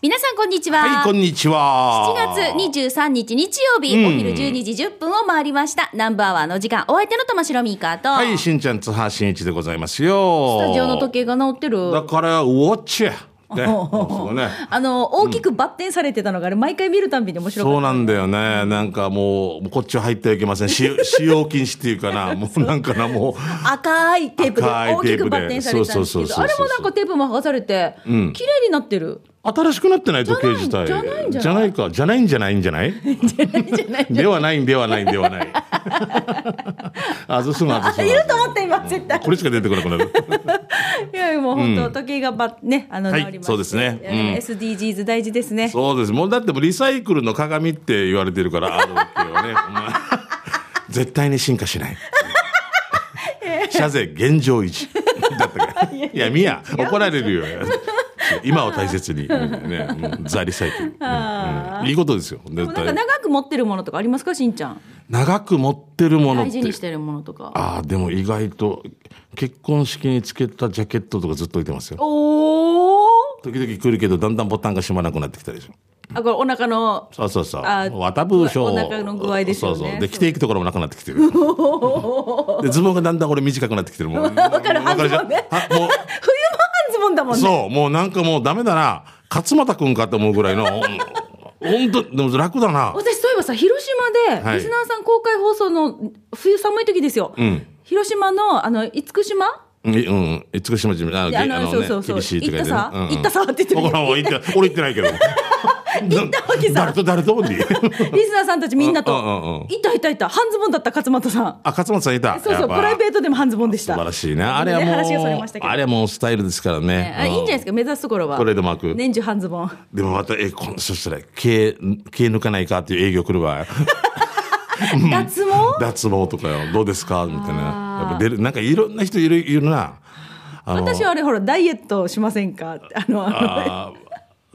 皆さんこんにちは。はい、こんにちは。7月23日日曜日、うんお昼12時10分を回りました。ナンバーワンの時間、お相手の玉城ミーカーと、はい、しんちゃん、津波しんいちでございますよ。スタジオの時計が直ってる。だから、ウォッチや。ね。ね。あの、大きくバッテンされてたのが、あれ、毎回見るたんびに面白かった。そうなんだよね。なんかもう、こっちは入ってはいけません。使用禁止っていうかな。もうなんかな、もう。赤いテープで赤い大きくバッテンされてたんですけど、そうそうそうそうあれもなんかテープも剥がされて、綺麗になってる。新しくなってない時計自体。じゃないんじゃない？じゃないか。じゃないんじゃないんじゃない？ではないんではないんではない。あずすのあずすあ、の。いると思って今、絶対。これしか出てこなくなる。いや、もう本当、時計がば、ね、あの、はいそうですねえーうん SDGs 大事ですね。そうです。もうだってもうリサイクルの鏡って言われてるから、あるわけよね。絶対に進化しない。謝罪現状維持。だったから。いや、みや、怒られるよ。今を大切に。ね、うんザ・リサイいいことですよ。でもなんか絶対。長く持ってるものとかありますか、しんちゃん？長く持ってるものって大事に。してるものとか。ああ、でも意外と、結婚式につけたジャケットとかずっと置いてますよ。おー時々来るけど、だんだんボタンが閉まらなくなってきたでしょ。あ、これお腹の、そうそうそう。あ綿ブーショお腹の具合ですよねそうそう。で、着ていくところもなくなってきてる。で、ズボンがだんだん俺短くなってきてるもん。わかる半ズボンねも半ズボンだもう、んね。そう、もうなんかもうダメだな。勝俣くんかと思うぐらいの、本当でも楽だな。私、そういえばさ、広島で、はい。リスナーさん公開放送の冬寒い時ですよ。ん。広島の、あの、厳島？うん、うん、厳島市あの、げであのあのねそうそうそう。厳しい行ったさ。うん。うん行ったさって言って 俺行ってないけど。行ったわけさ誰と誰とに リスナーさんたちみんなと。うんうんうんいたいたいた。半ズボンだった、勝俣さん。あ、勝俣さんいた。そうそう、プライベートでも半ズボンでした。素晴らしいね。あれはもう、あれはもうスタイルですからね。いいんじゃないですか、目指すところは。トレードマーク年中半ズボン。でもまた、え、こんそしたら、毛、毛抜かないかっていう営業来るわ。脱毛？脱毛とかよ、どうですか？みたいな。やっぱ出る、なんかいろんな人いる、いるな。私はあれほら、ダイエットしませんか？あの、あのあー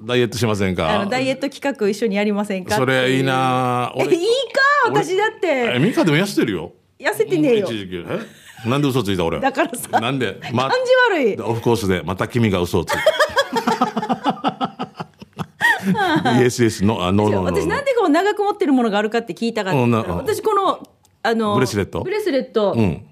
ダイエットしませんあかのダイエット企画一緒にやりませんか？それいいなえ、いいか？私だっえ、て、ミカでも痩せてるよ。痩せてねえよ一。時期。え？なんで嘘ついた俺？だからさなんで、ま感じ悪い。オフコースで、また君が嘘をついた。イエスイエスの、あ、ノーノー私なんでこう長く持ってるものがあるかって聞いたから私この、あの、ブレスレット？ブレスレット、うん。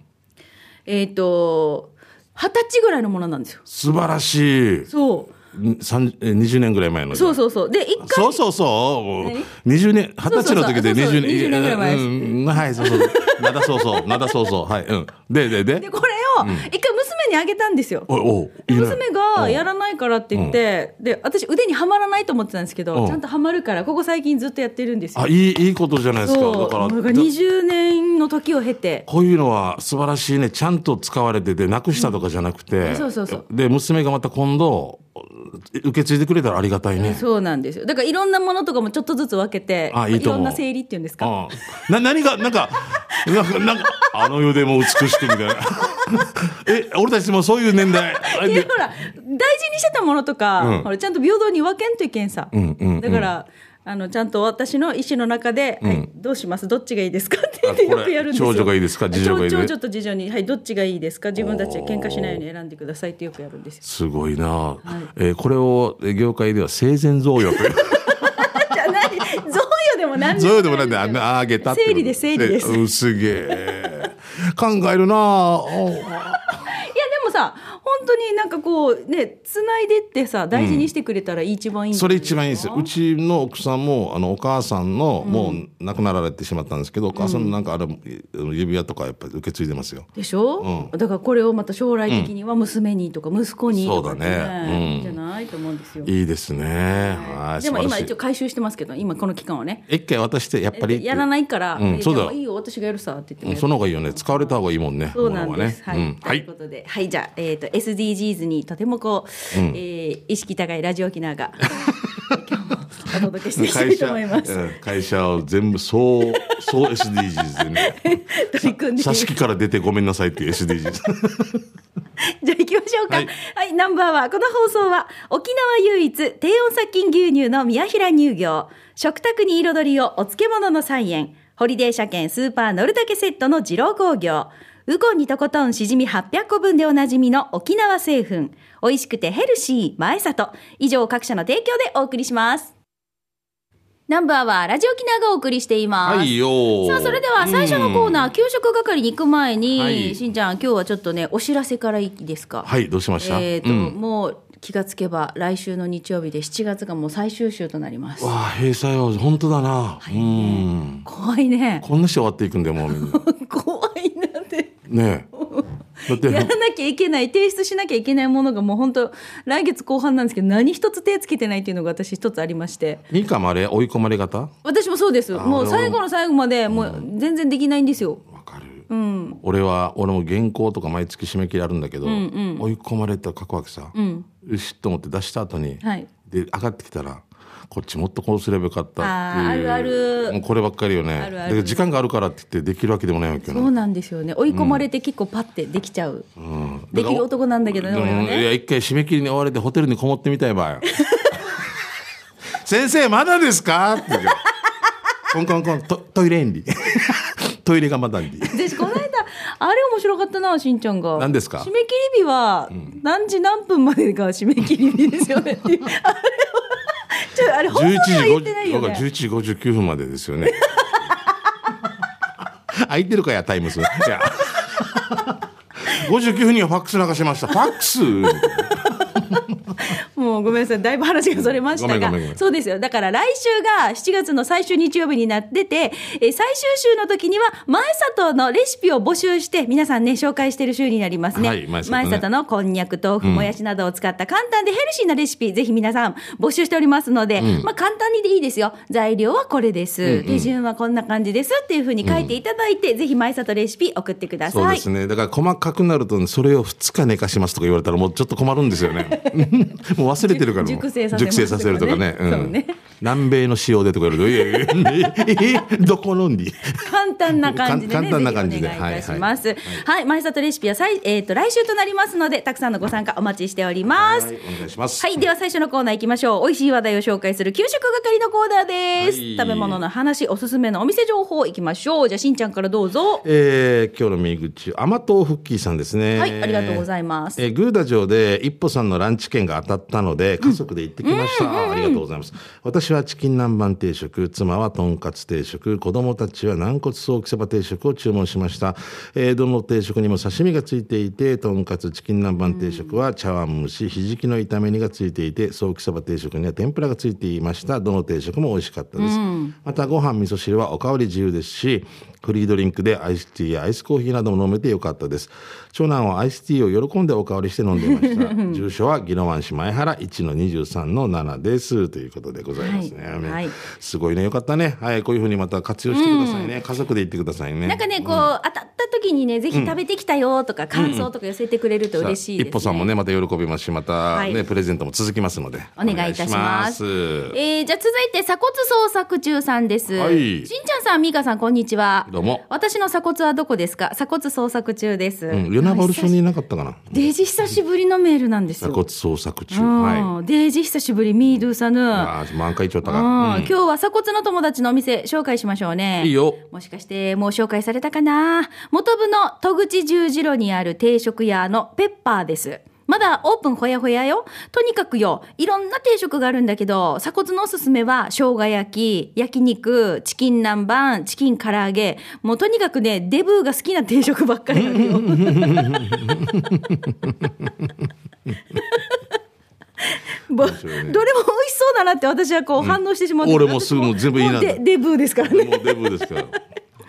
えっ、と、二十歳ぐらいのものなんですよ。素晴らしい。そう。三え20年ぐらい前の。そうそうそう。で、一回、そうそうそう。20年、20歳の時でそうそうそう20年。20年ぐらい前はい、そうそう。なだそうそう。なだそうそう。はい。うん。で、で、でで、。これを、一回娘にあげたんですよ。娘がやらないからって言って、で、私腕にはまらないと思ってたんですけど、うんちゃんとはまるから、ここ最近ずっとやってるんですよあ、。いい、いいことじゃないですか。だから、なんか20年の時を経て、こういうのは素晴らしいね。ちゃんと使われてて、なくしたとかじゃなくて。そうそうそうで、娘がまた今度、受け継いでくれたらありがたいね。そうなんですよ。だからいろんなものとかもちょっとずつ分けて、あいいろんな整理っていうんですか。ああな、何が、なんか、なんか、なんか、あの世でも美しくみたいな。え、俺たちもそういう年代。いやほら大事にしてたものとか、うん。ほらちゃんと平等に分けんといけんさ、んうんうん。だからあのちゃんと私の意思の中で、はい、どうします？どっちがいいですか？って言ってよくやるんですよ。長女がいいですか？次女がいい長長女と次女に、はい、どっちがいいですか？自分たちで喧嘩しないように選んでくださいってよくやるんですよ。すごいな、えーこれをえー業界では生前贈与。じゃない。贈与でも何贈与でもなんであんなあげたって整理です整理ですうんすげえ。考えるなあ。いやでもさ本当になんかこうねつないでってさ大事にしてくれたら一番いいんじゃそれ一番いいですよ。うちの奥さんも、あの、お母さんの、もう亡くなられてしまったんですけど、お母さんのなんかあれ、指輪とかやっぱり受け継いでますよ。でしょ、だからこれをまた将来的には娘にとか息子にとかそうだねいいんじゃない？と思うんですよ。いいですね。はい。でも今一応回収してますけど、今この期間はね。一回渡して、やっぱり。やらないから、うんそうだよいやいいよ、私がやるさって言ってその方がいいよね。使われた方がいいもんね。そうなんです。ねうんはいというこ。とで、はい、じゃあ、えっ、と、SDGs にとてもこう、えー意識高いラジオ沖縄が、今日もお届けしていきたい会社、と思います。うん会社を全部そう、そう SDGs でね。取り組んでから出てごめんなさいっていう SDGs。じゃあ行きましょうか。ははいい、ナンバーは、この放送は、沖縄唯一、低温殺菌牛乳の宮平乳業、食卓に彩りをお漬物の菜園、ホリデー車検スーパー乗るだけセットの二郎工業、ウコンにとことんしじみ800個分でおなじみの沖縄製粉。美味しくてヘルシー、前里。以上各社の提供でお送りします。ナンバーはラジオ沖縄がお送りしています。はいよさあ、それでは最初のコーナー、うん給食係に行く前に、はいしんちゃん、今日はちょっとね、お知らせからいいですか？はいどうしました？えっ、と、うんもう気がつけば来週の日曜日で7月がもう最終週となります。わあ閉鎖よ本当だな、うん怖いね。こんなして終わっていくんだよもうみんな 怖い。ねえだってやらなきゃいけない、提出しなきゃいけないものがもう本当、来月後半なんですけど、何一つ手つけてないっていうのが私一つありまして。ミカもあれ追い込まれ方？私もそうです。あもう最後の最後まで、もう全然できないんですよ。わかる、うん。俺は俺も原稿とか毎月締め切りあるんだけど、追い込まれた書くわけさ、うん。よしと思って出した後に、はい。で上がってきたらこっちもっとこうすればよかったっていう。あるある。もうこればっかりよね。あるある。だから時間があるからって言ってできるわけでもないわけよねそうなんですよね。追い込まれて結構パッてできちゃう。うん。できる男なんだけどね、うん。俺はいね。や一回締め切りに追われてホテルにこもってみたい場合先生まだですか？って。コンコンコン。トトイレンリ トイレがまだんりでこの間あれ面白かったなしんちゃんが。何ですか？締め切り日は何時何分までが締め切り日ですよねっていう。あ れはちょあれ本当11には時言ってないよ5ね11時59分までですよね。空いてるかやタイムスいや。59分にはファックス流しました。ファックス。もうごめんなさい。だいぶ話がそれましたが。そうですよ。だから来週が7月の最終日曜日になっててえー最終週の時には前里のレシピを募集して皆さんね紹介してる週になりますね,、はい前里ね。のこんにゃく豆腐もやしなどを使った簡単でヘルシーなレシピ、ぜひ皆さん募集しておりますので、まあ簡単にでいいですよ。材料はこれです、手順はこんな感じですっていうふうに書いていただいて、ぜひ前里レシピ送ってください。そうですね。だから細かくなるとねそれを2日寝かしますとか言われたらもうちょっと困るんですよね。もう忘れてるから熟成させるとかねとかね。そうね南米の塩でとか言われると「いやいやいやえどこのんり?」簡単な感じでね、簡単な感じでお願いいたします。はい、前里レシピはさい、えっ、と、来週となりますので、たくさんのご参加お待ちしております。はいお願いしますはい、では最初のコーナー行きましょう。美味しい話題を紹介する給食係のコーナーです。はい食べ物の話、おすすめのお店情報行きましょう。じゃあ、しんちゃんからどうぞ。えー今日の右口甘党フッキーさんですねはい、ありがとうございます。えーグーダ城で一歩さんのランチ券が当たったので家族で行ってきました、ありがとうございます私はチキン南蛮定食妻はとんかつ定食子供たちは軟骨ソーキそば定食を注文しました、えーどの定食にも刺身がついていてとんかつチキン南蛮定食は茶碗蒸しひじきの炒め煮がついていてソーキそば定食には天ぷらがついていました。どの定食も美味しかったです、またご飯味噌汁はおかわり自由ですしフリードリンクでアイスティーやアイスコーヒーなども飲めてよかったです。長男はアイスティーを喜んでおかわりして飲んでいました。住所は宜野湾市前原1の23の7です。ということでございますね、はい。はい。すごいね。よかったね。はい。こういうふうにまた活用してくださいね、家族で行ってくださいね。なんかね、こう、当たった時にね、ぜひ食べてきたよとか、感想とか寄せてくれると嬉しいです、ね。一歩さん。もねまた喜びますしまたね、はいプレゼントも続きますのでお願いいたします。えー、じゃあ続いて鎖骨捜索中さん。です。はいしん。ちゃん。さん、みーかさん、こん。にちは。どうも私の鎖骨はどこですか鎖骨捜索中です。うん、与那原署にいなかったかなデージ久しぶりのメールなん。ですよ。鎖骨捜索中うん。はいデージ久しぶり、ミードゥさぬ。ああ満開ちょったうんが、今日は鎖骨の友達のお店紹介しましょうね。いいよもしかしてもう紹介されたかな？元部の戸口十字路にある定食屋のペッパーです。まだオープンほやほやよ。とにかくよ、いろんな定食があるんだけど、鎖骨のおすすめは生姜焼き、焼肉、チキン南蛮、チキン唐揚げ。もうとにかくね、デブーが好きな定食ばっかりあるよ。ぼどれも美味しそうだなって私はこう反応してしまって、俺もすぐもう全部いいなデデブーですからね。もうデブですから。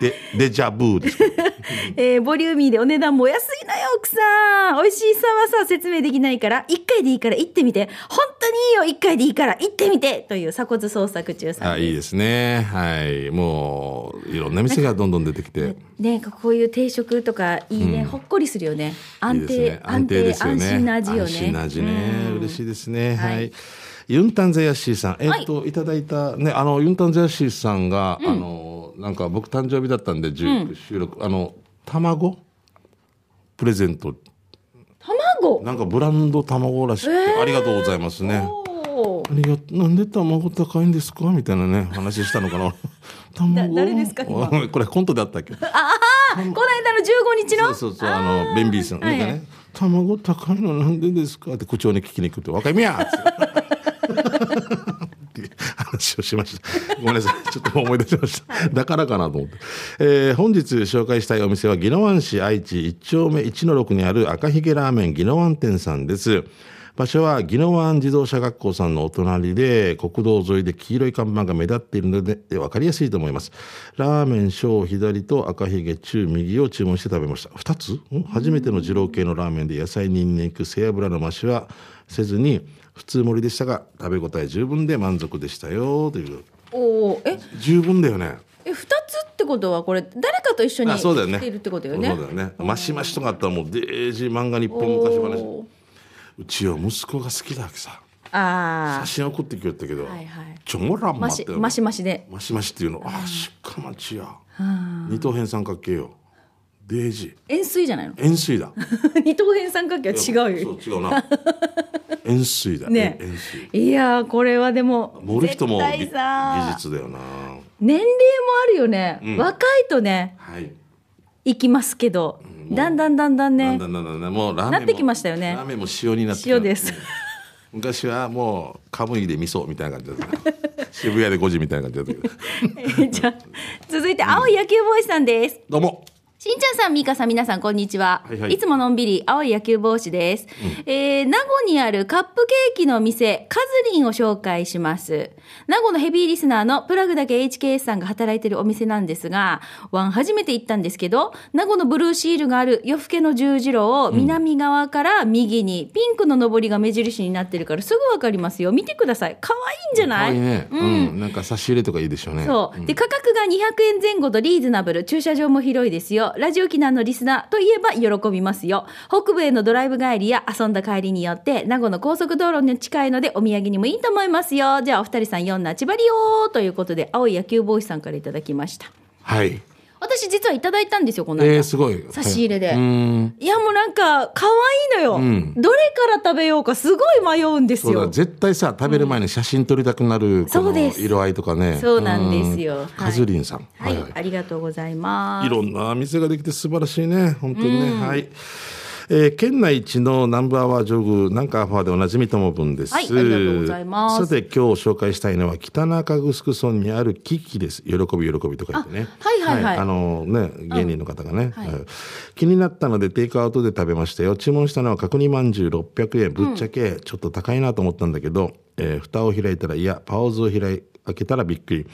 で、デジャブーです。えーボリューミーでお値段もお安いのよ、奥さん。美味しさはさ、説明できないから、一回でいいから行ってみて。本当にいいよ、一回でいいから行ってみてという鎖骨捜索中さんあ、いいですね。はい。もう、いろんな店がどんどん出てきて。ね、こういう定食とかいいね、ほっこりするよね。いい安定、ですね。安定、ですよね。安心な味よね。安心な味ね。うん嬉しいですね。はいはい。ユンタンゼヤッシーさん。えっと、いただいた、ね、あの、ユンタンゼヤッシーさんが、あの、なんか僕誕生日だったんで、19収録、あの、卵？プレゼント。卵？なんかブランド卵らしくて、ありがとうございますね。ありがなんで卵高いんですか？みたいなね話したのかな。卵？だ誰ですか？今。これコントであったっけ？この間の15日の？そうそうそうあのベンビーさんなんかはいはい。ね「卵高いのなんでですか?」って口調に聞きに行くと「若いみや!」っていう話をしました。ごめんなさい。ちょっと思い出しました。だからかなと思って、えー本日紹介したいお店は宜野湾市愛知1丁目1の6にある赤ひげラーメン宜野湾店さんです。場所は宜野湾自動車学校さんのお隣で国道沿いで黄色い看板が目立っているので分かりやすいと思います。ラーメン小左と赤ひげ中右を注文して食べました。2つ？初めての二郎系のラーメンで野菜にんにく背脂の増しはせずに普通盛りでしたが食べ応え十分で満足でしたよという。おおえ？十分だよね。え2つってことはこれ誰かと一緒にあそうだよね。来ているってことよね？そうだよね。マシマシとかあったらもうデージ漫画日本昔話。うちは息子が好きだわけさ。あ写真送ってきよったけど、はいはい。ちょもらんあマまってシマシマシで。マシマシっていうの。ああ鹿町や。二等辺三角形よデージ円錐じゃないの？円錐だ。二等辺三角形は違うよ。そう違うな。円錐だ。ね。円錐。いやーこれはでも盛る人も技さ術だよな。年齢もあるよね、ん。若いとねはい。行きますけど、だんだんだんだんね。だんだんだんだんもうラーメンもなってきましたよね。ラーメンも塩になって塩です。うん。昔はもうカムイで味噌みたいな感じだった。渋谷で5時みたいな感じだったけど。じゃあ続いて青い野球ボーイさんです。どうもしんちゃんさん、みーかさん、皆さん、こんにちは。はいはいいつものんびり、青い野球帽子です。えー、名護にあるカップケーキの店、カズリンを紹介します。名護のヘビーリスナーのプラグだけ HKS さんが働いているお店なんですが、ワン初めて行ったんですけど、名護のブルーシールがある夜更けの十字路を南側から右に、ピンクの上りが目印になってるからすぐわかりますよ。見てください。可愛いんじゃない？いね、うん、なんか差し入れとかいいでしょうねそう。で、価格が200円前後とリーズナブル。駐車場も広いですよ。ラジオ機能のリスナーといえば喜びますよ。北部へのドライブ帰りや遊んだ帰りによって、名護の高速道路に近いのでお土産にもいいと思いますよ。じゃあお二人さん4なちばりよということで、青い野球帽子さんからいただきました。はい私実はいただいたんですよ、この間。えー、すごい。差し入れで。はい。やもうなんか可愛いのよ、ん。どれから食べようかすごい迷うんですそうだよ。絶対さ食べる前に写真撮りたくなるこの色合いとかね。そうなんですよ。カズリンさん、はい、はいはい。ありがとうございます。いろんな店ができて素晴らしいね。本当にね、はいえー県内一のナンバーワージョグなんかアファーでおなじみともぶんです、はいありがとうございます。さて今日紹介したいのは北中城村にあるキキです。喜び喜びと書いてね。あはいはいはい。あのね芸人の方がね、はい。気になったのでテイクアウトで食べましたよ。注文したのは角煮まんじゅう600円。ぶっちゃけちょっと高いなと思ったんだけど、えー蓋を開いたらいやパオズを開い開けたらびっくり、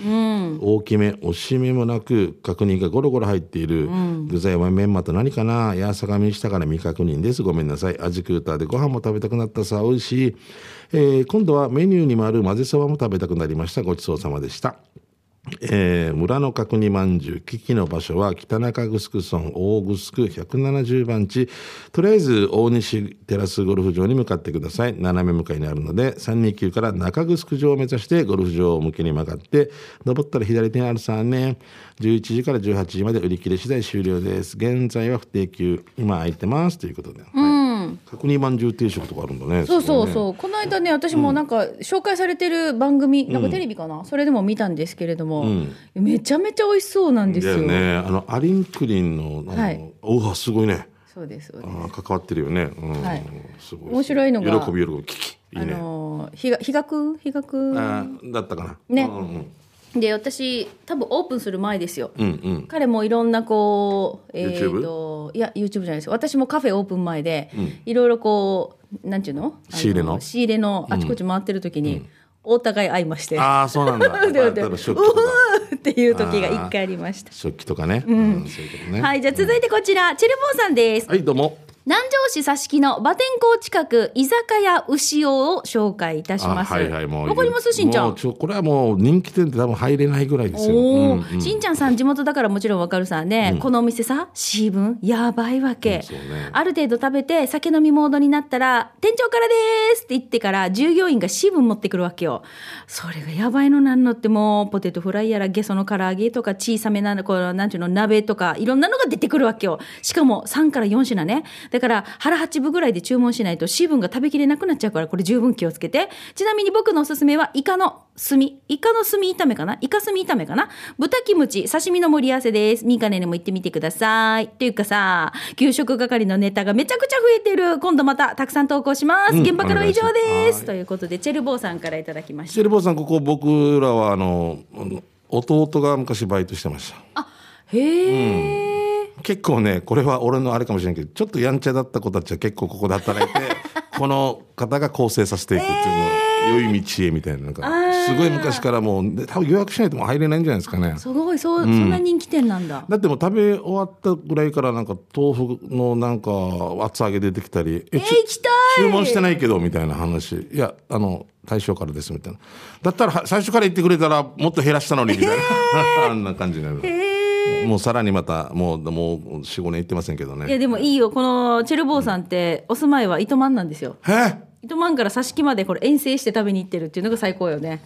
大きめおしめもなく角煮がゴロゴロ入っている、具材はメンマと何かな？やさがみしたから未確認です。ごめんなさい。味クーターでご飯も食べたくなったさ。美味しい、えー今度はメニューにもある混ぜそばも食べたくなりました。ごちそうさまでしたえー村の角煮まんじゅう危機の場所は北中城村大城170番地。とりあえず大西テラスゴルフ場に向かってください。斜め向かいにあるので329から中城城を目指してゴルフ場を向けに曲がって登ったら左手にあるさね11時から18時まで売り切れ次第終了です。現在は不定休。今空いてます。ということで、はい。角煮まんじゅう定食とかあるんだねそうそううそう、この間ね私もなんか紹介されてる番組、なんかテレビかな、それでも見たんですけれども、めちゃめちゃ美味しそうなんですよ。ねあのアリンクリンのあの、はいおわすごいねそうですそうです。あー関わってるよね。うんはいすごい。面白いのが喜び喜び。キキ。いいあね。のーひが比較比較あーだったかな。ねうんうんで私多分オープンする前ですよ。うんうん。彼もいろんなこう、え YouTube？ー、といや YouTube じゃないです私もカフェオープン前で、いろいろこうなんていうの？あ仕入れの？仕入れのあちこち回ってる時に、お互い会いまして、ああそうなんだ。でで例えば食器とかうーっていう時が一回ありました。食器とかね。うん。そういうね。はい、じゃあ続いてこちら、チェルボーさんです。はいどうも。南城市佐敷の馬天港近く居酒屋牛尾を紹介いたしあます。はいはいもう。わかりますしんちゃん。これはもう人気店って多分入れないぐらいですよ。おお、うん。うんしんちゃんさん地元だからもちろんわかるさね、このお店さシーブンやばいわけ、そうね。ある程度食べて酒飲みモードになったら店長からですって言ってから従業員がシーブン持ってくるわけよ。それがやばいのなんのってもうポテトフライやらゲソの唐揚げとか小さめなこのなんていうの鍋とかいろんなのが出てくるわけよ。しかも3から4品ね。だだから腹8分ぐらいで注文しないと水分が食べきれなくなっちゃうからこれ十分気をつけて。ちなみに僕のおすすめはイカの炭。イカの炭炒めかな？イカ炭炒めかな？豚キムチ刺身の盛り合わせです。ミカネにも行ってみてください。っていうかさ給食係のネタがめちゃくちゃ増えてる。今度またたくさん投稿します、うん。現場からは以上です。ということでチェルボーさんからいただきました。シェルボーさんここ僕らはあの弟が昔バイトしてました。あへえ、結構ねこれは俺のあれかもしれないけどちょっとやんちゃだった子たちは結構ここで働いて この方が構成させていくっていうのは、良い道へみたいななんかすごい昔からもうで多分予約しないともう入れないんじゃないですかね。すごいそう、そんな人気店なんだ。だってもう食べ終わったぐらいからなんか豆腐のなんか厚揚げ出てきたり「ええー、行きたい。注文してないけど」みたいな話「いやあの大将からです」みたいな。だったらは最初から言ってくれたらもっと減らしたのにみたいな、あんな感じになるもうさらにまたもうもう45年行ってませんけどいやねでもいいよ。このチェルボーさんってお住まいは糸満なんですよ。え？糸満から挿し木までこれ遠征して食べに行ってるっていうのが最高よね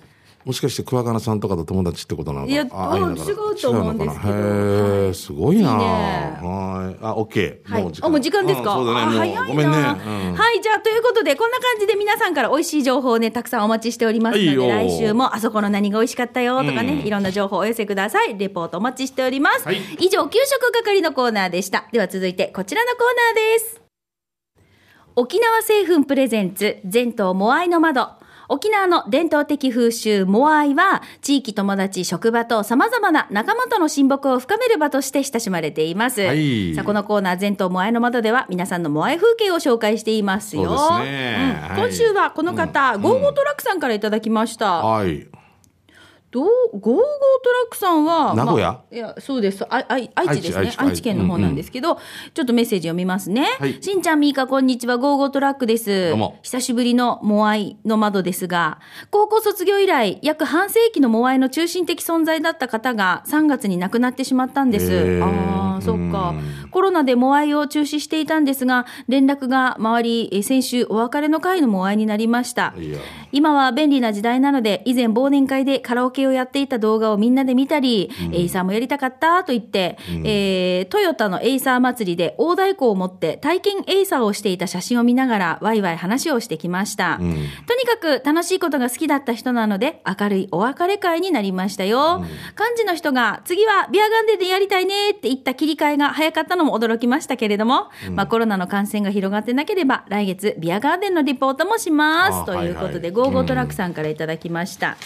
もしかして桑名さんとかと友達ってことなのかな？いや違うと思うんですけど。へえすごいな。はい。あオッケー。はい、あもう時間ですか？うんそうだね。早いな。ごめんね、うん。はい、じゃあということでこんな感じで皆さんから美味しい情報をねたくさんお待ちしておりますので、来週もあそこの何が美味しかったよとかね、うん。いろんな情報をお寄せください。レポートお待ちしております。はい。以上給食係のコーナーでした。では続いてこちらのコーナーです。沖縄製粉プレゼンツ全島モアイの窓。沖縄の伝統的風習モアイは地域友達職場と様々な仲間との親睦を深める場として親しまれています。はいさあこのコーナー全島モアイの窓では皆さんのモアイ風景を紹介していますよ。そうですねうん今週はこの方、ゴーゴートラックさんからいただきました。はいどうゴーゴートラックさんは名古屋？まあいやそうです。ああい愛知ですね。愛知県の方なんですけど、ちょっとメッセージ読みますね、はい。しんちゃんみーかこんにちはゴーゴートラックです。どうも。久しぶりのモアイの窓ですが高校卒業以来約半世紀のモアイの中心的存在だった方が3月に亡くなってしまったんです。ああそっか。うん。コロナでモアイを中止していたんですが連絡が回りえ先週お別れの会のモアイになりました。今は便利な時代なので、以前忘年会でカラオケをやっていた動画をみんなで見たり、エイサーもやりたかったと言って、えートヨタのエイサー祭りで大太鼓を持って体験エイサーをしていた写真を見ながらワイワイ話をしてきました。とにかく楽しいことが好きだった人なので、明るいお別れ会になりましたよ。幹事の人が、次はビアガーデンでやりたいねって言った切り替えが早かったのも驚きましたけれども、まあコロナの感染が広がってなければ、来月ビアガーデンのリポートもします。あということで、ゴーゴートラックさんからいただきました。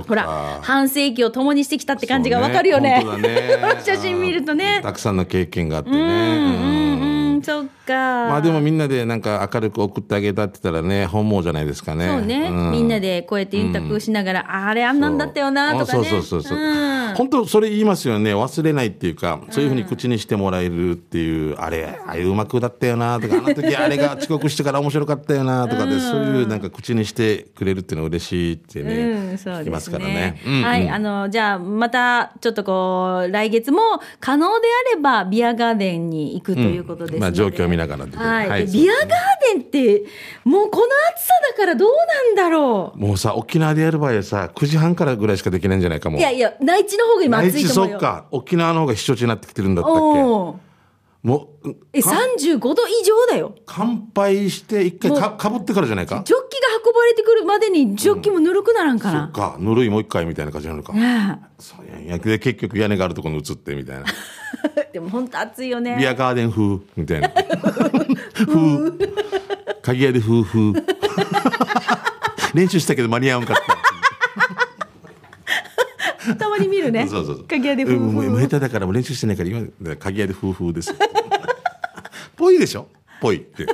ほら、半世紀を共にしてきたって感じがわかるよね。ね。写真見るとね。たくさんの経験があってうんうんねうん、そっか。まあでもみんなでなんか明るく送ってあげたって言ったらね本望じゃないですかね。そうね、ん。みんなでこうやってインタビューしながら、ああれあんなんだったよなとかね。そう。そうそうそう、ん。本当それ言いますよね。忘れないっていうかそういうふうに口にしてもらえるっていう、あれあれうまくだったよなとかあの時あれが遅刻してから面白かったよなとかで、そういうなんか口にしてくれるっていうのは嬉しいってね、うん、そう聞きますからね。ね。。うんうん。はい、あの、じゃあ、また、ちょっとこう、来月も可能であれば、ビアガーデンに行くということですまあ状況を見ながらではい、はい。でビアガーデンって、もうこの暑さだからどうなんだろもうさ沖縄でやる場合さ9時半からぐらいしかできないんじゃないかも。う。いやいや、内地の方が今暑いと思うよ。そっか。沖縄の方が避暑地になってきてるんだったっけ。もうえ、か35度以上だよ。乾杯して一回かかぶってからじゃないか？ジョッキが運ばれてくるまでに、ジョッキもぬるくならんかな。そっか。ぬるいもう一回みたいな感じなのか、ねそうやんや。で結局屋根があるところに移ってみたいな えでも本当暑いよね。ビアガーデン風みたいな。風鍵屋で風風練習したけど間に合わんかった。たまに見るね。そうそうそう。鍵屋でふうう。んもうふう下手だからもう練習してないから今鍵屋で風風ですぽいでしょ？ぽいって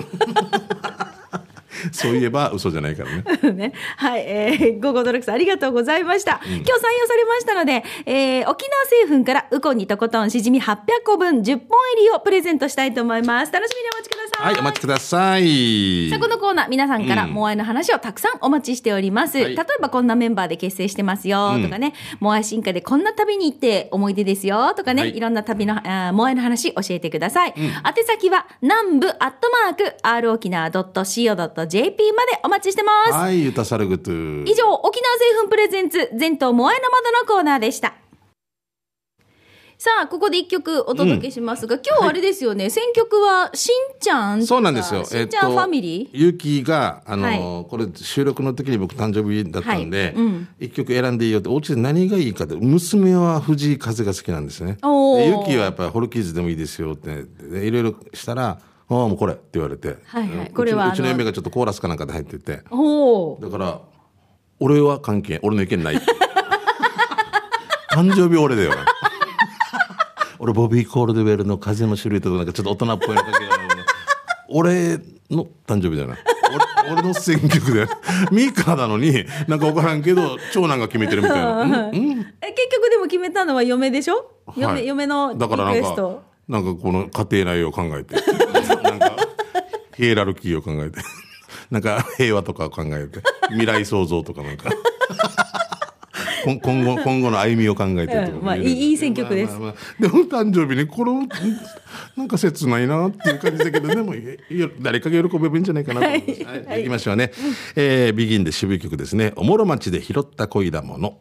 そういえば嘘じゃないからね。ね。はい、えー、ゴーゴードラックさんありがとうございました。今日採用されましたので、えー、沖縄製粉からウコンにとことんしじみ800個分10本入りをプレゼントしたいと思います。楽しみにお待ちください。はいお待ちください。さあこのコーナー皆さんからうん。モアイの話をたくさんお待ちしております、はい。例えばこんなメンバーで結成してますよとかね、モアイ進化でこんな旅に行って思い出ですよとかね、はい。い、ろんな旅のあーモアイの話教えてください、宛先は南部アットマーク r 沖縄 .co.jp までお待ちしてます、はいゆたさるぐとゥ以上沖縄製粉プレゼンツ全島モアイの窓のコーナーでした。さあ、ここで一曲お届けしますが、今日はあれですよね、選曲はしんちゃんそうなんですよ。しんちゃんファミリー、ゆうきが、あの、はい。これ収録の時に僕誕生日だったんで、はい。うん。一曲選んでいいよって、お家で何がいいかって、娘は藤井風が好きなんですね。ゆうきはやっぱりホルキーズでもいいですよって、でいろいろしたら、ああ、もうこれって言われて。はいはいうちこれはうちの嫁がちょっとコーラスかなんかで入ってて。だから、俺は関係、俺の意見ない。誕生日俺だよ。俺、ボビー・コールドウェルの風の種類とか、なんかちょっと大人っぽいのかけ俺の誕生日だよな。俺俺の選曲で。ミカなのに、なんか分からんけど、長男が決めてるみたいな。うん？うん？え、結局でも決めたのは嫁でしょ？嫁、はい嫁のリだからなんかなんかこの家庭内を考えて、ヒエラルキーを考えて、なんか平和とかを考えて、未来創造とかなんか。今今後今後の歩みを考えてとか、うんまあいい選曲ですまあまあまあでも誕生日にこれをなんか切ないなっていう感じだけどでもいいよ誰かが喜べばいいんじゃないかなと思います、はいはい行きましょうね、えービギンで渋い曲ですねおもろ町で拾った恋だもの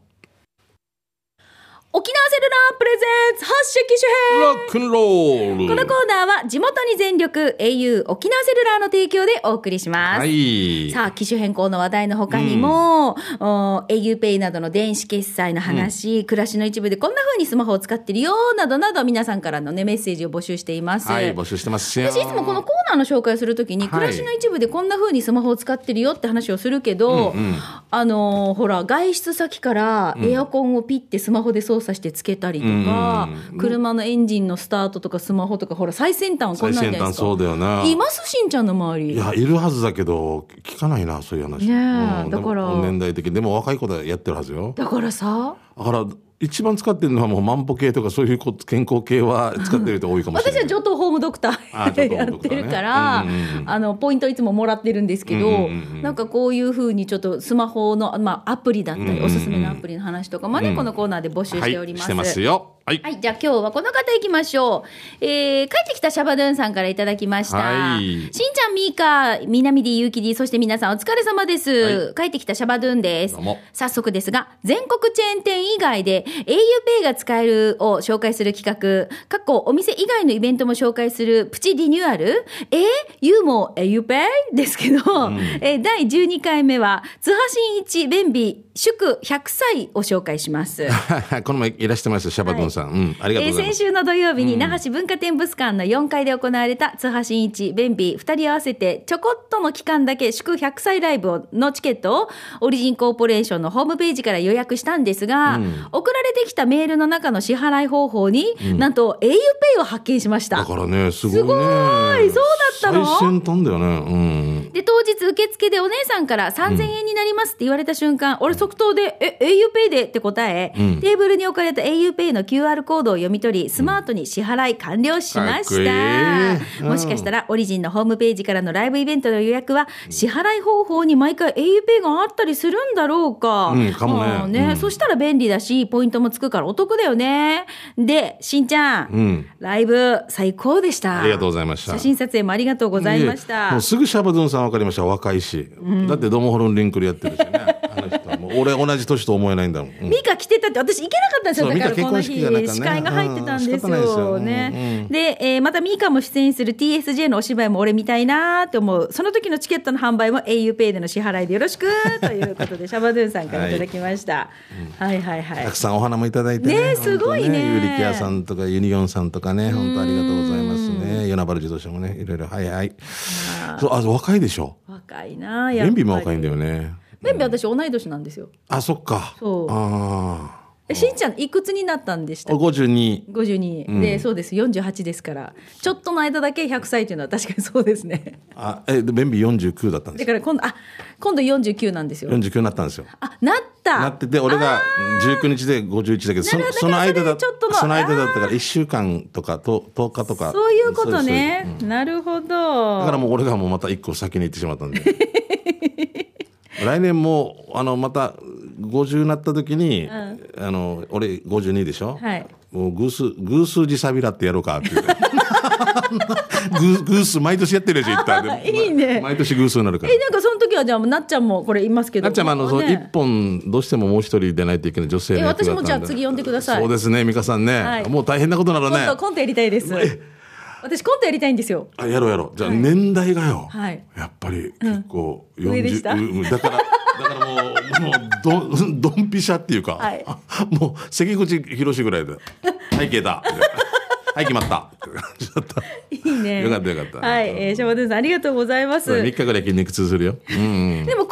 沖縄セルラープレゼンツ発射機種編。ロックンロール。このコーナーは地元に全力 au 沖縄セルラーの提供でお送りします。はい。さあ、機種変更の話題の他にも、お auPay などの電子決済の話、暮らしの一部でこんな風にスマホを使ってるよ、などなど皆さんからのね、メッセージを募集しています。はい募集してますよ。私いつもこのコーナーの紹介をするときに、はい。暮らしの一部でこんな風にスマホを使ってるよって話をするけど、あのーほら、外出先からエアコンをピッてスマホで操作してつけたりとか、うん。車のエンジンのスタートとかスマホとか、ほら、最先端はこんなんじゃないですか。最先端そうだよないますしんちゃんの周り？いやいるはずだけど聞かないなそういう話。ねえうん。だから。年代的に。でも若い子でやってるはずよ。だからさ、だから一番使ってるのはもう万歩計とかそういうこ健康系は使ってる人多いかもしれない。私は上等ホームドクター やってるから、うんうんうん。あの、ポイントいつももらってるんですけど、うんうんうんなんかこういうふうにちょっとスマホの、まあ、アプリだったり、うん。うんうんおすすめのアプリの話とかもね、このコーナーで募集しております。はい、してますよはい、はい、じゃあ今日はこの方行きましょう。えー、帰ってきたシャバドゥンさんからいただきました。はいしんちゃん、みーか、みなみり、ゆうきり、そして皆さんお疲れ様です。は帰ってきたシャバドゥンです。早速ですが、全国チェーン店以外で auPay が使えるを紹介する企画、過去お店以外のイベントも紹介するプチリニューアル、え？ー、ユーも auPay? ですけど、えー第12回目は、津波新一便秘祝100歳を紹介します。この前いらしてましたシャバドゥンさん、うんありがとうございます、えー先週の土曜日に那覇市文化展物館の4階で行われた津波真一、便秘2人合わせてちょこっとの期間だけ祝100歳ライブをのチケットをオリジンコーポレーションのホームページから予約したんですが、送られてきたメールの中の支払い方法に、なんと auPay を発見しました。だからねすごいね。すごいそうだったの？最先端だよね。うん。で、当日受付でお姉さんから3000円になりますって言われた瞬間、俺即答で、え、auPay で？って答え、うん。テーブルに置かれた auPay の QR コードを読み取り、スマートに支払い完了しまし。かっこいい。うん。もしかしたら、オリジンのホームページからのライブイベントの予約は、支払い方法に毎回 auPay があったりするんだろうか。うんかもね。あーうん。そしたら便利だし、ポイントもつくからお得だよね。で、しんちゃん、うん。ライブ最高でした。ありがとうございました。写真撮影もありがとうございました。もうすぐシャバドゥンさん分かりました。若いし、だってドモホルンリンクルやってるしね俺同じ年と思えないんだもん、うんミカ来てたって私行けなかったんですよ。だからこの日司会が入ってたんですよよね。で、えーまたミカも出演する TSJ のお芝居も俺見たいなーって思う。その時のチケットの販売も auPay での支払いでよろしくということでシャバドゥンさんからいただきました。はい、はい、はいたくさんお花もいただいてね。ねすごいねユリキアさんとかユニオンさんとかね、本当ありがとうございますね。与那原自動車もね、いろいろ、はいはい。そう、あ、若いでしょ。若いなーやっぱりも若いんだよね。ベンビ私同い年なんですよ。あ、そっか。そう。あえしんちゃんいくつになったんでしあ。た52。52、でそうです。48ですから。ちょっとの間だけ100歳というのは確かにそうですね。あ、え、でベンビ49だったんですよ。だから今度あ今度49なんですよ。49になったんですよ。あなった。なってて、俺が19日で51だけど、そその間だちょっとのその間だったから1週間とかと10日とか。そういうことね。なるほど。だからもう俺がもうまた一個先に行ってしまったんで。来年もあのまた50になった時に、あの俺52でしょ、はい。もう偶数偶数字サビラってやろうかっていう。ーグース毎年やってるでしょ、言ったら。で いいね。毎年グースになるから。え。なんかその時はじゃあなっちゃんもこれいますけどなっちゃんもあの、そのね一本、どうしてももう一人出ないといけない女性のえ私もじゃあ次呼んでください。そうですね、美香さんね。はい。もう大変なことなのね。コン。トコントやりたいです私コントやりたいんですよあやろうやろう。じゃあ年代がよ。はいやっぱり結構上でした？うんだから、だからもう、もう、どん、ドンピシャっていうか、はい もう、関口博士ぐらいで、はい、消えた。はい、決まった。って感じだった。いいねよかったよかったはい、えー、シャバドゥンさんありがとうございます3日ぐらい筋肉痛するよ。うん。でも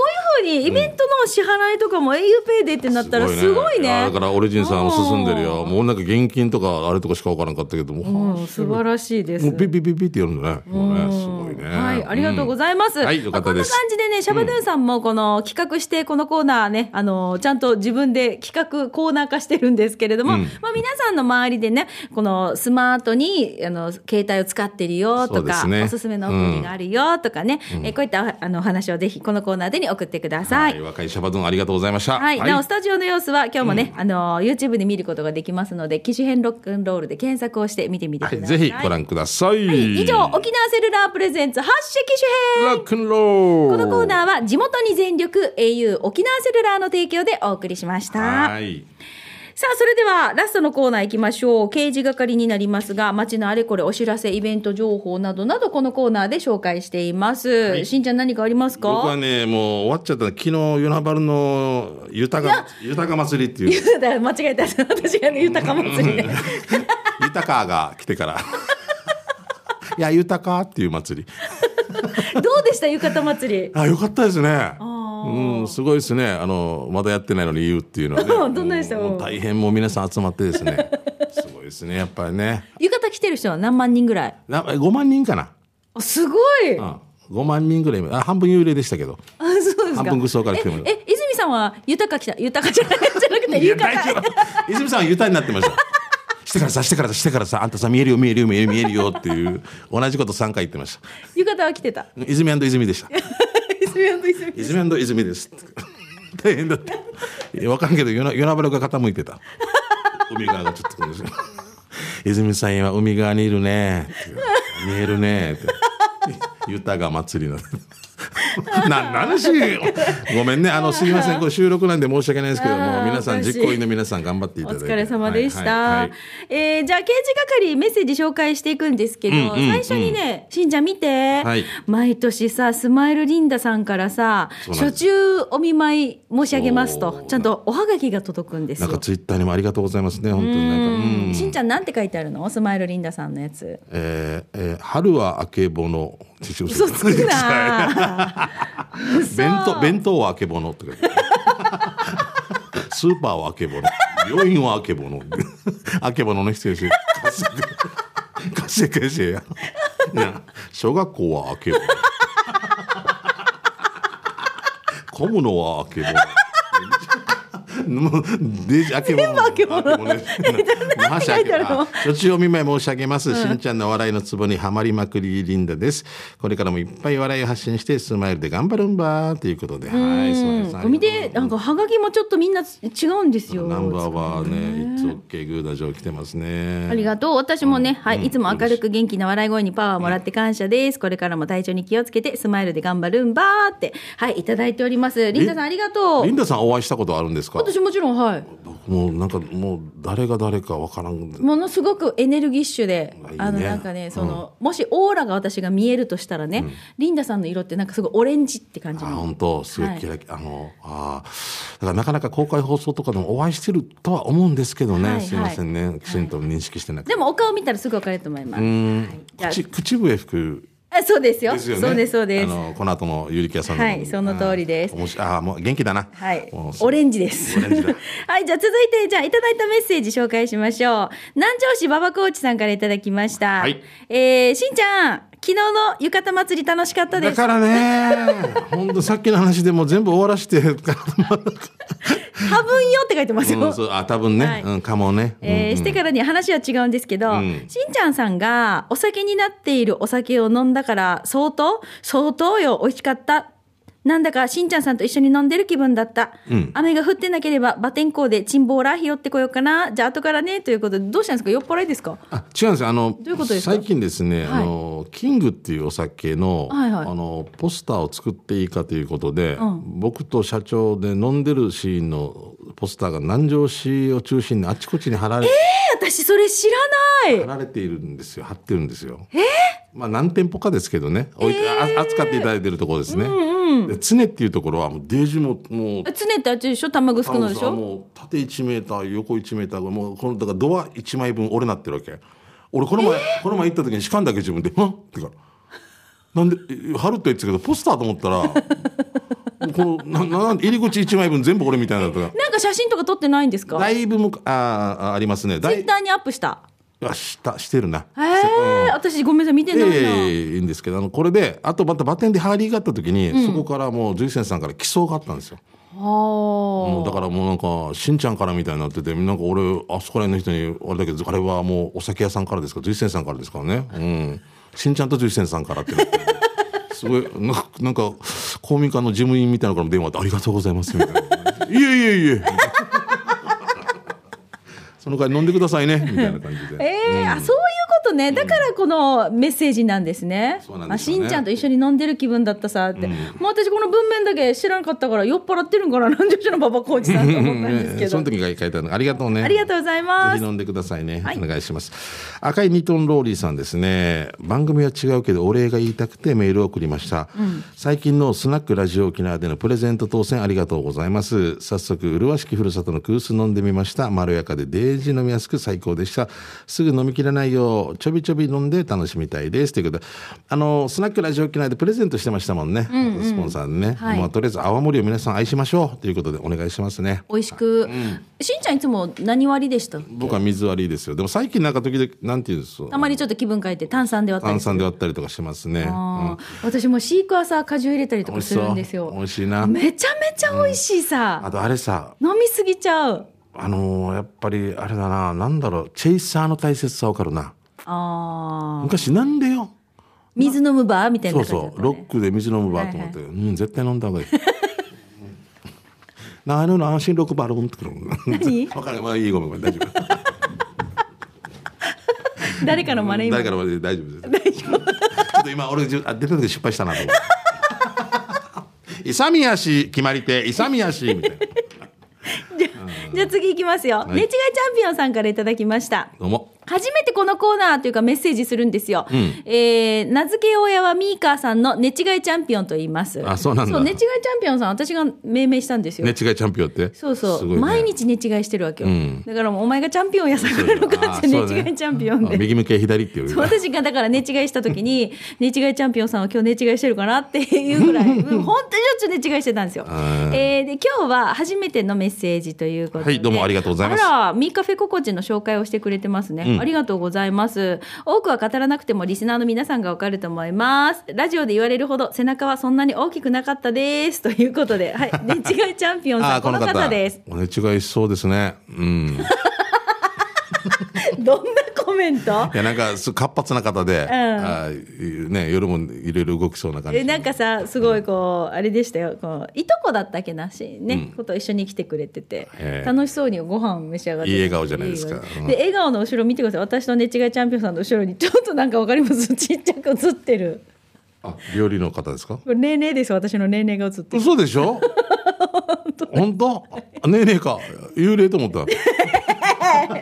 にイベントの支払いとかも auPay でってなったらすごいね。やだからオリジンさんも進んでるよ。もうなんか現金とかあれとかしか分からんかったけども、うん、素晴らしいです。もうピッピッピッピッってやるんだね。すごいね。はい、ありがとうございます。うんはい、よかったです。まあこんな感じでね、シャバドゥンさんもこの企画して、このコーナーね、あの、ちゃんと自分で企画コーナー化してるんですけれども、うんまあ皆さんの周りでね、このスマートに、あの、携帯を使ってるよとか、おすすめのアプリがあるよとかね、えこういったあのお話をぜひこのコーナーでに送ってください。はい、若いシャバドゥンありがとうございました。はい、なおスタジオの様子は今日もね、あの YouTube で見ることができますので機種編ロックンロールで検索をして見てみてくだはい、さい、ぜひご覧ください。はい以上沖縄セルラープレゼンツ発射機種編ロックンロール。このコーナーは地元に全力 au 沖縄セルラーの提供でお送りしました。はい。さあ、それではラストのコーナー行きましょう。刑事係になりますが、街のあれこれお知らせ、イベント情報などなどこのコーナーで紹介しています。いしんちゃん何かありますか？僕はね、もう終わっちゃった。昨日、与那原の豊か、豊か祭りっていう、だ間違えた。私がね、豊か祭りね。豊かが来てから。いや、豊かっていう祭り。どうでした？浴衣祭り。あ、よかったですね。ーうん、すごいですね。あの、まだやってないのに言うっていうのはね。どんなでしたもう大変もう皆さん集まってですね。すごいですね、やっぱりね。浴衣着てる人は何万人ぐらい？な5万人かな。あすごい、うん。5万人ぐらい。あ半分幽霊でしたけど。あそうですか半分愚装から来てもええ泉さんは豊か着た豊かじゃなくて浴衣夫。泉さんは豊かになってました。してからさ、してからさ、してからさ、あんたさ、見えるよ、見えるよ、見えるよ、見えるよっていう、同じこと3回言ってました。浴衣は着てた泉泉でした。泉泉泉泉です。大変だった。いやわかんないけど、与那与那原が傾いてた。海側がちょっと。泉さんは海側にいるね。見えるね。って豊が祭りの。な、何しごめんね。あの、すみません。これ収録なんで申し訳ないですけどあも、ー皆さん、実行委員の皆さん頑張っていおただいて。疲れ様でした。はいはいはいえーじゃあ、刑事係メッセージ紹介していくんですけど、うんうんうん最初にね、しんちゃん見て、はい毎年さ、スマイルリンダさんからさ、初中お見舞い申し上げますと、ちゃんとおはがきが届くんですよ。なんかツイッターにもありがとうございますね。本当になんか。うんしんちゃんなんて書いてあるの？スマイルリンダさんのやつ。えーえー春はあけぼの。嘘嘘つくな。弁当弁当はあけぼの。って書いてあるスーパーはあけぼの。病院はあけぼの。あけぼのの人ですよ活性化してや。な小学校はあけぼの。混むのはあけぼのもうデジあけぼのあけぼのね な書いてあるの？あ途中お見舞い申し上げます、しんちゃんの笑いのツボにはまりまくりリンダですこれからもいっぱい笑いを発信してスマイルで頑張るんばということではいスマイルさん見て、なんかはがきもちょっとみんな違うんですよ。ナンバーはね、いつオッケーグーダジョー来てますね。ありがとう。私もね、はい、いつも明るく元気な笑い声にパワーもらって感謝です。これからも体調に気をつけて、スマイルで頑張るんばーって、はい、いただいております。リンダさんありがとうリ。ンダさんお会いしたことあるんですか？私もちろん、はい。僕もうなんかもう誰が誰かわからん。ものすごくエネルギッシュで、いいね。あの、なんかね、その、もしオーラが私が見えるとしたらね、リンダさんの色ってなんかすごいオレンジって感じあの。本当すごいキラキラ、あのあー。だからなかなか公開放送とかでもお会いしてるとは思うんですけどね、はいすいませんね、きちんと認識してなくて。でもお顔見たらすぐ分かると思います。うん。はい。じゃあ口口笛吹くあそうですよ。ですよね。そうです、そうです。あのこの後のゆりきやさんの。はいその通りですああーもう元気だな。はい。オレンジです。はい。じゃあ続いて、じゃあいただいたメッセージ紹介しましょう。南城市馬場コーチさんからいただきました。はいえー、しんちゃん、昨日の浴衣祭り楽しかったです。だからね、本当さっきの話でもう全部終わらして。多分よって書いてますよ。うん、そうあ多分ね、はいうん、かもね。えーしてからに話は違うんですけど、んしんちゃんさんがお酒になっているお酒を飲んだから相当相当よ美味しかったなんだかしんちゃんさんと一緒に飲んでる気分だった。うん雨が降ってなければ、バテンコーでチンボーラー拾ってこようかな。じゃあ後からね。ということで、どうしたんですか？酔っ払いですか？あ違うんですよあのどういうことですか？最近ですね、はいあのキングっていうお酒の,、はいはいあのポスターを作っていいかということで、うん僕と社長で飲んでるシーンのポスターが南城市を中心にあちこちに貼られ,、え私それ知らない。貼られているんですよ貼ってるんですよ。まあ何店舗かですけどね、置いてあ扱っていただいてるところですね。で常っていうところはもうデージももうえ常ってあっちでしょ？玉城のでしょ？もう縦1メーター横1メーターもうこのだからドア1枚分俺なってるわけ。俺この前、この前行った時にしかんだけ自分で「はっ?」ってから「なんでえ貼るって言ってたけどポスターと思ったら このなな入り口1枚分全部俺みたいになったから。なんか写真とか撮ってないんですか？だいぶむかあーあありますね。ツイッターにアップした。あしたしてるな。へえ、私ごめんなさい、見てないな。ええいいんですけどあのこれであとまたバテンでハーリーがあった時に、そこからもう随泉さんから寄贈があったんですよ。もうだからもうなんかしんちゃんからみたいになっててなんか俺あそこら辺の人にあれだけどあれはもうお酒屋さんからですか？随泉さんからですか？ら ねうん。しんちゃんと随泉さんからってなって。すごいなんかなんか公民館の事務員みたいなのからも電話あって「ありがとうございます」みたいな「いえいえいえ」その代わり飲んでくださいねみたいな感じで。ええあそういうことねだからこのメッセージなんですね,、そうなんあしんちゃんと一緒に飲んでる気分だったさって、もう私この文面だけ知らなかったから酔っ払ってるんかななんでしょの馬場浩二さんと思ったんですけそどの時が書いてあるのありがとうね。ありがとうございますぜひ飲んでくださいね。はいお願いします。赤いニトンローリーさんですね。番組は違うけどお礼が言いたくてメールを送りました。最近のスナックラジオ沖縄でのプレゼント当選ありがとうございます。早速、麗しきふるさとのクース飲んでみました。まろやかでデージ飲みやすく最高でした。すぐ飲みきれないよう、ちょびちょび飲んで楽しみたいです。ということで、あの、スナックラジオ沖縄でプレゼントしてましたもんね。スポンサーにね。はい。まあ、とりあえず泡盛を皆さん愛しましょう。ということでお願いしますね。美味しく、しんちゃんいつも何割でした？僕は水割りですよ。でも最近なんか時々なんていうんですたまにちょっと気分変えて炭酸で割ったり炭酸で割ったりとかしますね、あー。私もシークワーサー果汁入れたりとかするんですよ。美味しいな。めちゃめちゃ美味しいさ、あとあれさ。飲みすぎちゃう。あのーやっぱりあれだな。なんだろう。チェイサーの大切さわかるな昔なんでよ。水飲むバーみたいなそうそう。ロックで水飲むバーと思って、うん絶対飲んだ方がいい。なあの安心ロックバールンってくる何？わかる。まあいいごめんごめん。大丈夫。誰かの真似今？誰からまで大丈夫です。ちょっと今俺じゅあ出た時失敗したなと思って勇み足決まり手勇み足みたいな。じゃあ次いきますよ、い。寝違いチャンピオンさんからいただきました。どうも初めてこのコーナーというかメッセージするんですよ。えー名付け親はミーカーさんの寝違いチャンピオンと言います。あそうなんだそう、寝違いチャンピオンさん、私が命名したんですよ。寝違いチャンピオンって？そうそう、ね毎日寝違いしてるわけよ。うんだからもうお前がチャンピオンやさくれるかって寝違いチャンピオンで。あ右向け左っていうそう私がだから寝違いした時に 寝違いチャンピオンさんは今日寝違いしてるかなっていうぐらい うん本当にしょっちゅう寝違いしてたんですよ。えーで今日は初めてのメッセージということではいどうもありがとうございますあらミーカフェココチの紹介をしてくれてますね、うんありがとうございます。多くは語らなくてもリスナーの皆さんがわかると思います。ラジオで言われるほど背中はそんなに大きくなかったです。ということではい。寝違いチャンピオンさあんこの方です。お寝違いしそうですね。うん どんなコメント？いやなんかす活発な方で、あね夜もいろいろ動きそうな感じ。えなんかさすごいこうあれでしたよ。こういとこだったっけなしね、うん。こと一緒に来てくれてて。楽しそうにご飯召し上がってていい笑顔じゃないですか。うん。で笑顔の後ろ見てください。私の寝違いチャンピオンさんの後ろにちょっとなんかわかりますちっちゃく映ってる。あ料理の方ですか？これ年齢です私の年齢が映ってる。嘘でしょ？本当。あねえねえか。幽霊と思った。ね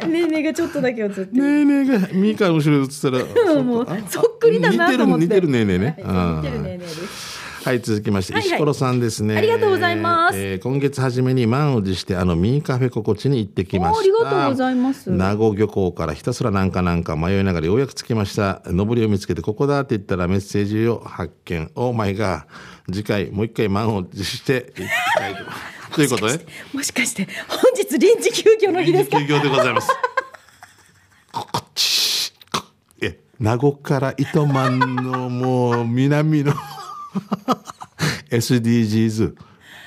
年齢がちょっとだけ映ってる。えねえがミカの後ろに映ったら もうあそっくりだなと思って。似てる似てるねえね。似てる年齢です。はい、続きまして、はいはい。石ころさんですね。ありがとうございます。えー今月初めに満を持して、あの、ミーカフェ心地に行ってきました。おありがとうございます。名護漁港からひたすらなんかなんか迷いながらようやく着きました。上りを見つけて、ここだって言ったらメッセージを発見。オーマイが、次回もう一回満を持していきたいと。ということで、もしかして本日臨時休業の日ですか？休業でございます。こ こっち。こえ、名護から糸満のもう南の SDGs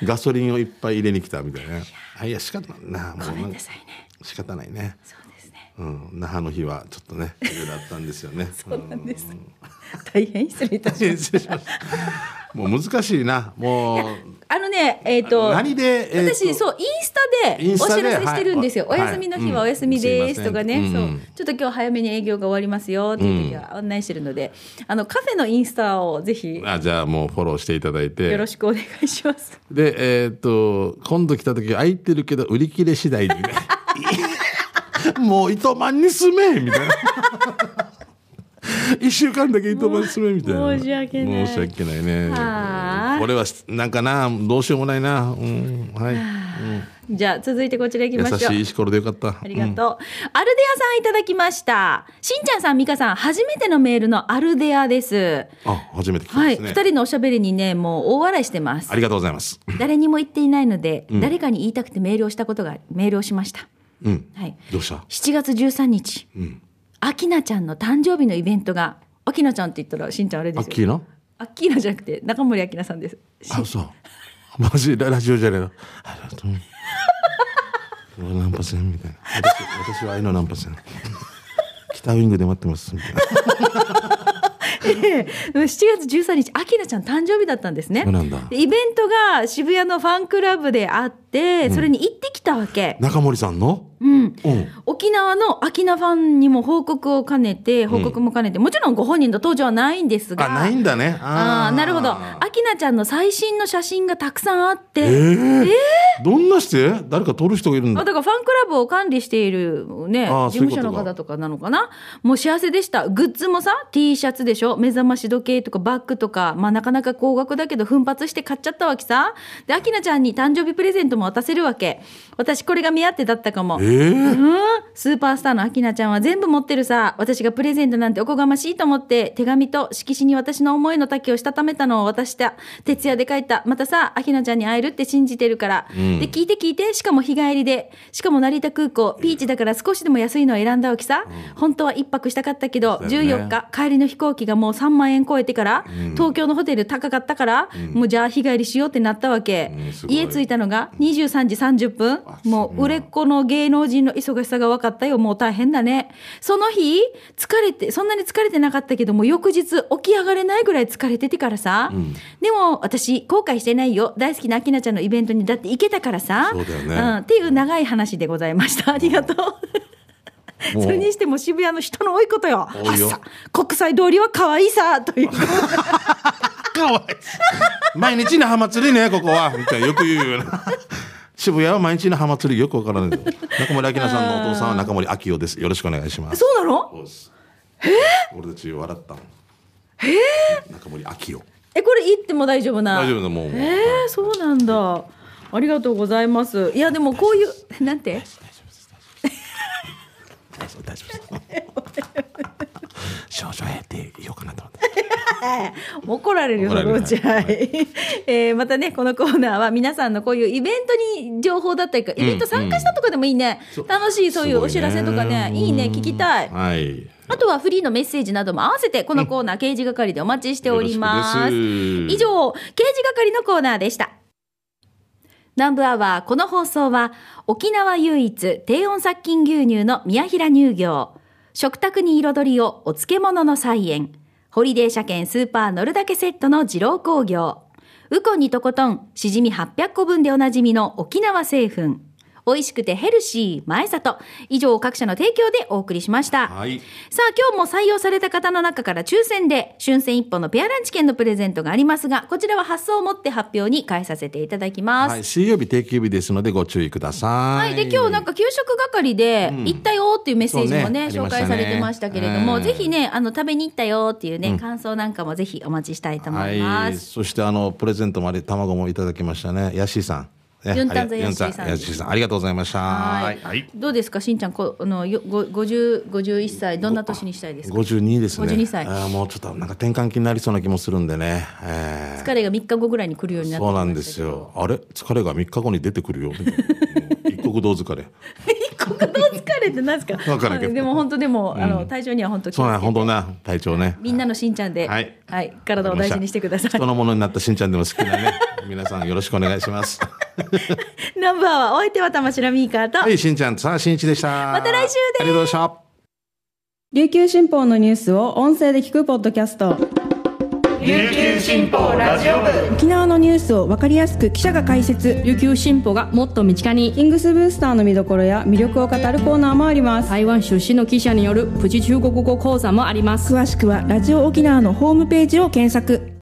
ガソリンをいっぱい入れに来たみたいな。あいや仕方ないな。もうごめなんさいね仕方ないね。そうですねうん、那覇の日はちょっとね、いろいろあったんですよね。そうなんです大変失礼いたしましたもう難しいなもうあのねえっ、と何で、えーと私そうインスタでお知らせしてるんですよ、はいお休みの日ははいお休みですとかね、うんそう。ちょっと今日早めに営業が終わりますよっていう時は案内してるので、あのカフェのインスタをぜひあじゃあもうフォローしていただいて。よろしくお願いします。でえっ、と今度来た時空いてるけど売り切れ次第でね。もう糸満に住めみたいな。一週間だけ糸満に住めみたいな。申し訳ない。申し訳ないねはあこれはなんかなどうしようもないな。うんはい、じゃあ続いてこちら行きうん、ましょう。優しい。石ころでよかった。ありがとう、アルデアさんいただきました。しんちゃんさん、みかさん、初めてのメールのアルデアです。あ初めて聞きはい、二人のおしゃべりにね、もう大笑いしてます。あ。りがとうございます。誰にも言っていないので、誰かに言いたくてメールをしたことが、メールをしました。うん。はい。どうした？7月13日、ん。アキナちゃんの誕生日のイベントが、アキナちゃんって言ったら、しんちゃんあれですよ。アッキーアッキーナじゃなくて、中森明菜さんです。あそうマジ？ララジオじゃねえの？ありがとう。何パーセンみたいな。私私は愛の何パーセン北ウイングで待ってますみたいな。7月13日、アキナちゃん誕生日だったんですね。そうなんだ。でイベントが渋谷のファンクラブであって、それに行ってきたわけ。中森さんの？うん。うん。沖縄のアキナファンにも報告を兼ねて、報告も兼ねて、もちろんご本人の登場はないんですが。あないんだね。ああーなるほど。アキナちゃんの最新の写真がたくさんあって、えー？どんなして？誰か撮る人がいるんあだだからファンクラブを管理しているね、事務所の方とかなのかな？もう幸せでした。グッズもさ、T シャツでしょ？目覚まし時計とかバッグとか、まあなかなか高額だけど奮発して買っちゃったわけさ。で、アキナちゃんに誕生日プレゼントも渡せるわけ。私これが目当てだったかも。えー？うん、スーパースターのアキナちゃんは全部持ってるさ。私がプレゼントなんておこがましいと思って、手紙と色紙に私の思いの丈をしたためたのを渡した。徹夜で書いた。またさ、アキナちゃんに会えるって信じてるから。で、聞いて聞いて、しかも日帰りで。しかも成田空港、ピーチだから少しでも安いのを選んだわけさ。本当は一泊したかったけど、そうだよね14日、帰りの飛行機がもう3万円超えてから、東京のホテル高かったから、もうじゃあ日帰りしようってなったわけ。家着いたのが23時30分。もう売れっ子の芸能人の忙しさが分かったよ。もう大変だね。その日、疲れて、そんなに疲れてなかったけども、翌日起き上がれないぐらい疲れててからさ。でも、私、後悔してないよ。大好きなアキナちゃんのイベントにだって行けたからさ。そうだよねん。っていう長い話でございました。ありがとう。それにしても渋谷の人の多いことよ。多いよ国際通りは可愛いさ、という。かわいい毎日の浜釣りねここはみたいなよく言うよな渋谷は毎日の浜釣りよくわからない中森明菜さんのお父さんは中森明夫ですよろしくお願いしますそうなの？そうです俺たち笑ったの中森明夫え、これ行っても大丈夫な。大丈夫だもうもうえー、そうなんだ。ありがとうございます。いや、でもこういう、なんて？大丈夫大丈夫です少々減って言おうかなと思って 怒られるよ、そのうち。はい。えーまたね、このコーナーは皆さんのこういうイベントに情報だったりか、イベント参加したとかでもいいね。そう楽しいそういうお知らせとかね、いいね、聞きたい。はいあとはフリーのメッセージなども合わせてこのコーナー、刑事係でお待ちしております。以上、刑事係のコーナーでした。南部アワー、この放送は、沖縄唯一低温殺菌牛乳の宮平乳業、食卓に彩りをお漬物の菜園、ホリデー車検スーパー乗るだけセットの二郎工業、ウコンにとことん、しじみ800個分でおなじみの沖縄製粉、美味しくてヘルシー、前里。以上、各社の提供でお送りしました。はいさあ、今日も採用された方の中から抽選で、春戦一歩のペアランチ券のプレゼントがありますが、こちらは発送をもって発表に変えさせていただきます。はい、水曜日定休日ですのでご注意ください。はい。で、今日なんか給食係で、ん行ったよっていうメッセージもそうねね、紹介されてましたけれども、うんぜひね、あの、食べに行ったよっていうね、感想なんかもぜひお待ちしたいと思いまはい、す。そしてあのプレゼントもあり卵もいただきましたね。ヤッシーさん。ねユンタンザありヤッシーさんさんありがとうございました。はいはい。どうですか、しんちゃん、こあの、よご50、51歳、どんな年にしたいですか？五十二ですね。52歳あーもうちょっとなんか転換期になりそうな気もするんでね。えー疲れが3日後ぐらいに来るようになってそうなんですよ。あれ？疲れが三日後に出てくるよ。一国道疲れ。国道疲れってなんですか？わからんけどでも本当でも、あの体調には本当気そうな本当な体調ね。みんなのしんちゃんで、ははいい、体を大事にしてください。人のものになったしんちゃんでも好きなね。皆さんよろしくお願いします。ナンバーはお相手は玉城ミーカーと、はい、しんちゃん、さあ、しんいちでした。また来週です。ありがとうございました。琉球新報のニュースを音声で聞くポッドキャスト。琉球新報ラジオ部。沖縄のニュースを分かりやすく記者が解説。琉球新報がもっと身近に。キングスブースターの見どころや魅力を語るコーナーもあります。台湾出身の記者によるプチ中国語講座もあります。詳しくはラジオ沖縄のホームページを検索